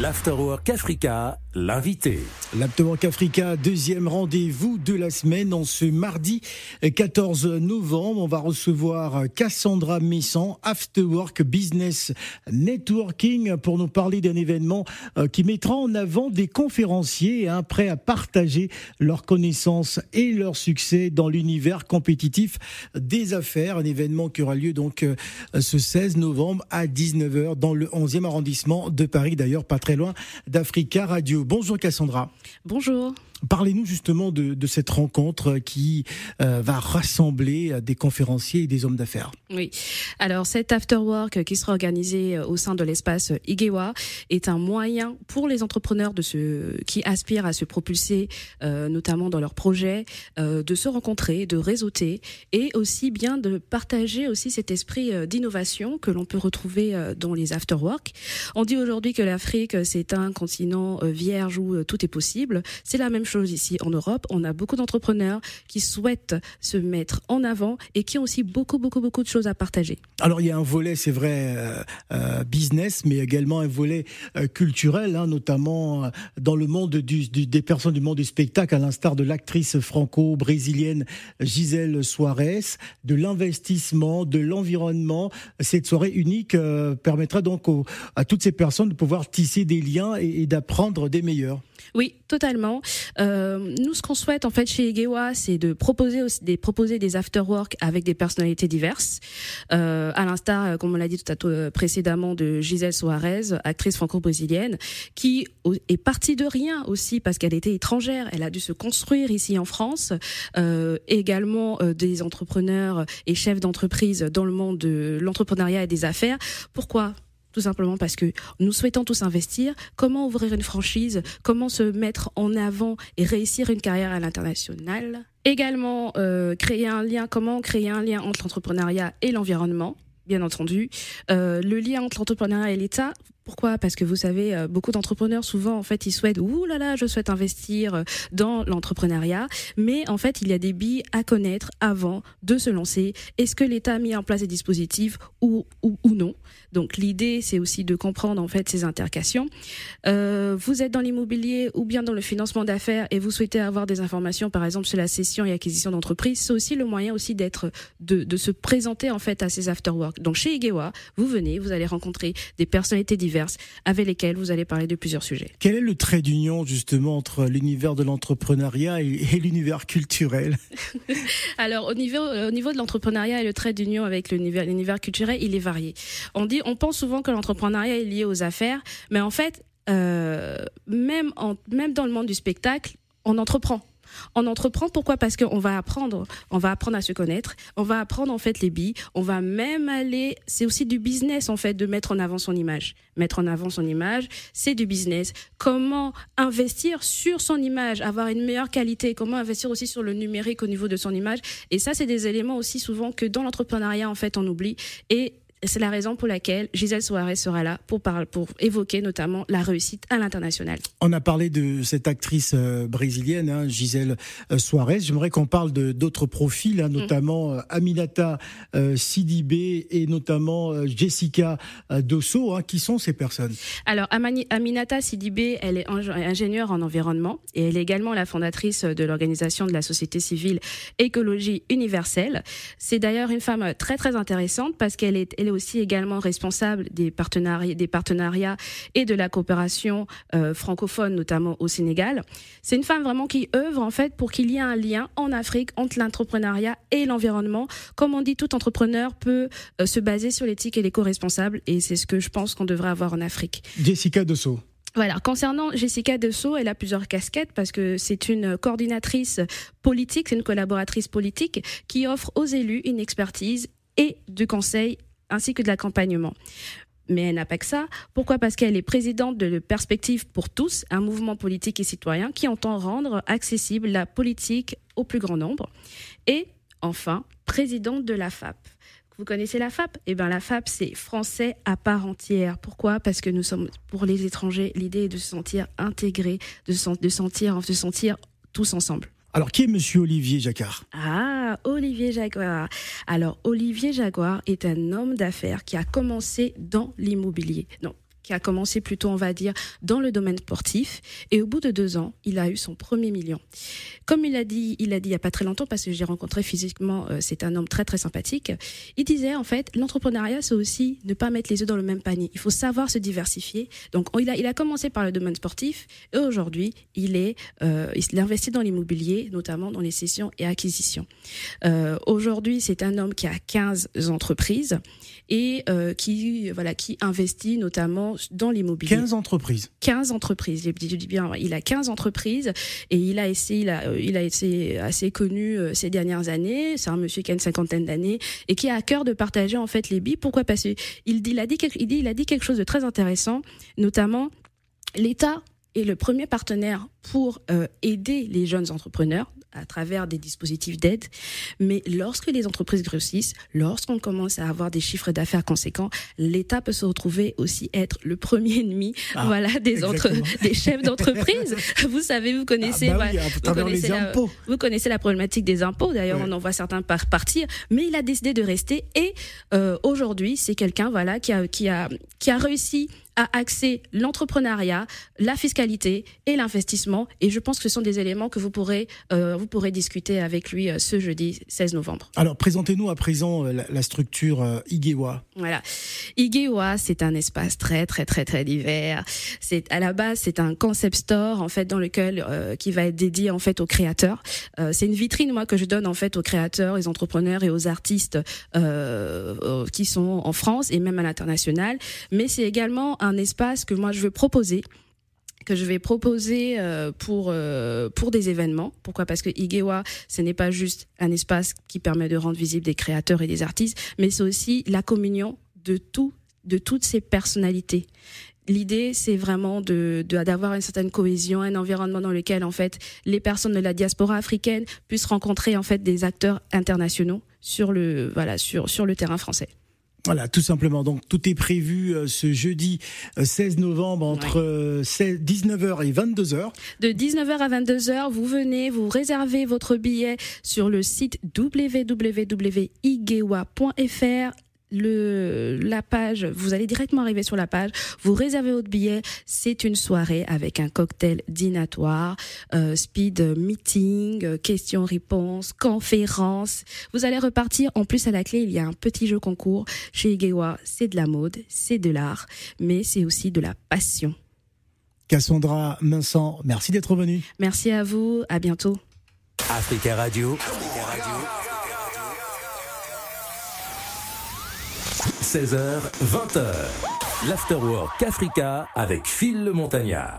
L'Afterwork Africa, l'invité. L'Afterwork Africa, deuxième rendez-vous de la semaine. En ce mardi 14 novembre, on va recevoir Cassandra Messan, Afterwork Business Networking, pour nous parler d'un événement euh, qui mettra en avant des conférenciers hein, prêts à partager leurs connaissances et leurs succès dans l'univers compétitif des affaires. Un événement qui aura lieu donc euh, ce 16 novembre à 19h dans le 11e arrondissement de Paris. D'ailleurs, pas très loin d'Africa Radio. Bonjour Cassandra. Bonjour. Parlez-nous justement de, cette rencontre qui euh, va rassembler des conférenciers et des hommes d'affaires. Oui. Alors cet afterwork qui sera organisé euh, au sein de l'espace Igewa est un moyen pour les entrepreneurs qui aspirent à se propulser, euh, notamment dans leurs projets, de se rencontrer, de réseauter et aussi bien de partager aussi cet esprit d'innovation que l'on peut retrouver dans les afterwork. On dit aujourd'hui que l'Afrique c'est un continent vierge où tout est possible. C'est la même chose ici en Europe. On a beaucoup d'entrepreneurs qui souhaitent se mettre en avant et qui ont aussi beaucoup, beaucoup, beaucoup de choses à partager. Alors il y a un volet, c'est vrai, euh, euh, business, mais également un volet euh, culturel, hein, notamment dans le monde du, des personnes du monde du spectacle, à l'instar de l'actrice franco-brésilienne Gisèle Suarez, de l'investissement, de l'environnement. Cette soirée unique permettra donc à toutes ces personnes de pouvoir tisser des liens et d'apprendre des meilleurs. Oui, totalement. Euh, nous, ce qu'on souhaite en fait chez Egewa, c'est de proposer aussi des proposer des afterwork avec des personnalités diverses, euh, à l'instar, euh, comme on l'a dit tout à l'heure précédemment, de Gisèle Soares, actrice franco-brésilienne, qui est partie de rien aussi parce qu'elle était étrangère. Elle a dû se construire ici en France. Euh, également euh, des entrepreneurs et chefs d'entreprise dans le monde de l'entrepreneuriat et des affaires. Pourquoi? Tout simplement parce que nous souhaitons tous investir. Comment ouvrir une franchise? Comment se mettre en avant et réussir une carrière à l'international? Également, euh, créer un lien. Comment créer un lien entre l'entrepreneuriat et l'environnement? Bien entendu, euh, le lien entre l'entrepreneuriat et l'État. Pourquoi? Parce que vous savez, euh, beaucoup d'entrepreneurs souvent en fait ils souhaitent ouh là là, je souhaite investir euh, dans l'entrepreneuriat, mais en fait il y a des billes à connaître avant de se lancer. Est-ce que l'État a mis en place des dispositifs ou non? Donc l'idée c'est aussi de comprendre en fait ces intercations. Euh, vous êtes dans l'immobilier ou bien dans le financement d'affaires et vous souhaitez avoir des informations par exemple sur la cession et acquisition d'entreprise, c'est aussi le moyen aussi de se présenter en fait à ces afterwork. Donc chez Igewa, vous venez, vous allez rencontrer des personnalités diverses avec lesquelles vous allez parler de plusieurs sujets. Quel est le trait d'union justement entre l'univers de l'entrepreneuriat et, l'univers culturel? Alors au niveau, au niveau de l'entrepreneuriat et le trait d'union avec l'univers culturel, il est varié. On dit, on pense souvent que l'entrepreneuriat est lié aux affaires, mais en fait, euh, même, en, même dans le monde du spectacle, on entreprend. On entreprend pourquoi? Parce qu'on va apprendre, on va apprendre à se connaître, on va apprendre en fait les billes, on va même aller, c'est aussi du business en fait de mettre en avant son image. Mettre en avant son image, c'est du business. Comment investir sur son image, avoir une meilleure qualité, comment investir aussi sur le numérique au niveau de son image. Et ça, c'est des éléments aussi souvent que dans l'entrepreneuriat en fait on oublie. Et c'est la raison pour laquelle Gisèle Soares sera là pour, parler, pour évoquer notamment la réussite à l'international. On a parlé de cette actrice euh, brésilienne, hein, Gisèle euh, Soares. J'aimerais qu'on parle de d'autres profils, hein, notamment euh, Aminata Sidibé et notamment Jessica Dosso. Hein. Qui sont ces personnes? Alors, Aminata Sidibé, elle est ingénieure en environnement et elle est également la fondatrice de l'organisation de la société civile Écologie Universelle. C'est d'ailleurs une femme très très intéressante parce qu'elle est est aussi également responsable des partenariats, des partenariats et de la coopération euh, francophone, notamment au Sénégal. C'est une femme vraiment qui œuvre en fait pour qu'il y ait un lien en Afrique entre l'entrepreneuriat et l'environnement. Comme on dit, tout entrepreneur peut euh, se baser sur l'éthique et l'éco-responsable, et c'est ce que je pense qu'on devrait avoir en Afrique. Jessica Dessau. Voilà, concernant Jessica Dessau, elle a plusieurs casquettes parce que c'est une coordinatrice politique, c'est une collaboratrice politique qui offre aux élus une expertise et du conseil ainsi que de l'accompagnement. Mais elle n'a pas que ça. Pourquoi? Parce qu'elle est présidente de Perspective pour tous, un mouvement politique et citoyen qui entend rendre accessible la politique au plus grand nombre. Et enfin, présidente de la FAP. Vous connaissez la FAP Eh bien, la FAP, c'est français à part entière. Pourquoi? Parce que nous sommes, pour les étrangers, l'idée est de se sentir intégrés, de se, sentir, de se sentir tous ensemble. Alors, qui est Monsieur Olivier Jacquard? Ah, Olivier Jaguar. Alors, Olivier Jaguar est un homme d'affaires qui a commencé dans l'immobilier. Non, qui a commencé plutôt, on va dire, dans le domaine sportif. Et au bout de deux ans, il a eu son premier million. Comme il a dit, il a dit il y a pas très longtemps, parce que j'ai rencontré physiquement, euh, c'est un homme très très sympathique. Il disait en fait, l'entrepreneuriat, c'est aussi ne pas mettre les œufs dans le même panier. Il faut savoir se diversifier. Donc il a, il a commencé par le domaine sportif et aujourd'hui, il est, euh, il investit dans l'immobilier, notamment dans les cessions et acquisitions. Euh, aujourd'hui, c'est un homme qui a 15 entreprises et euh, qui voilà qui investit notamment dans l'immobilier. 15 entreprises. 15 entreprises. Je dis bien, il a 15 entreprises et il a essayé, il a, il a été assez connu euh, ces dernières années. C'est un monsieur qui a une cinquantaine d'années et qui a à cœur de partager en fait les billes. Pourquoi? Parce qu'il il a dit, il dit, il a dit quelque chose de très intéressant, notamment l'État est le premier partenaire pour euh, aider les jeunes entrepreneurs à travers des dispositifs d'aide. Mais lorsque les entreprises grossissent, lorsqu'on commence à avoir des chiffres d'affaires conséquents, l'État peut se retrouver aussi être le premier ennemi, ah, voilà, des entre, des chefs d'entreprise. vous savez, vous connaissez, ah bah vous, connaissez la, vous connaissez la problématique des impôts. D'ailleurs, on en voit certains par partir, mais il a décidé de rester. Et euh, aujourd'hui, c'est quelqu'un, voilà, qui a qui a qui a réussi à axer l'entrepreneuriat, la fiscalité et l'investissement. Et je pense que ce sont des éléments que vous pourrez, euh, vous pourrez discuter avec lui euh, ce jeudi 16 novembre. Alors, présentez-nous à présent euh, la, structure euh, Igewa. Voilà. Igewa, c'est un espace très, très, très, très divers. C'est, à la base, c'est un concept store, en fait, dans lequel, qui va être dédié, en fait, aux créateurs. c'est une vitrine, moi, que je donne, en fait, aux créateurs, aux entrepreneurs et aux artistes qui sont en France et même à l'international. Mais c'est également un un espace que moi je veux proposer que je vais proposer euh, pour euh, pour des événements. Pourquoi? Parce que Igewa, ce n'est pas juste un espace qui permet de rendre visibles des créateurs et des artistes, mais c'est aussi la communion de tout de toutes ces personnalités. L'idée, c'est vraiment de d'avoir une certaine cohésion, un environnement dans lequel en fait les personnes de la diaspora africaine puissent rencontrer en fait des acteurs internationaux sur le voilà sur sur le terrain français. Voilà, tout simplement. Donc tout est prévu euh, ce jeudi 16 euh, novembre entre 19h euh, et 22h. De 19h à 22h, vous venez, vous réservez votre billet sur le site www.igewa.fr le la page, vous allez directement arriver sur la page, vous réservez votre billet, c'est une soirée avec un cocktail dînatoire, euh, speed meeting, euh, questions-réponses, conférences. Vous allez repartir. En plus, à la clé, il y a un petit jeu concours chez Igewa. C'est de la mode, c'est de l'art, mais c'est aussi de la passion. Cassandra Vincent, merci d'être venu. Merci à vous. À bientôt. Africa Radio. Africa Radio. 16h, 20h. L'Afterwork Africa avec Phil le Montagnard.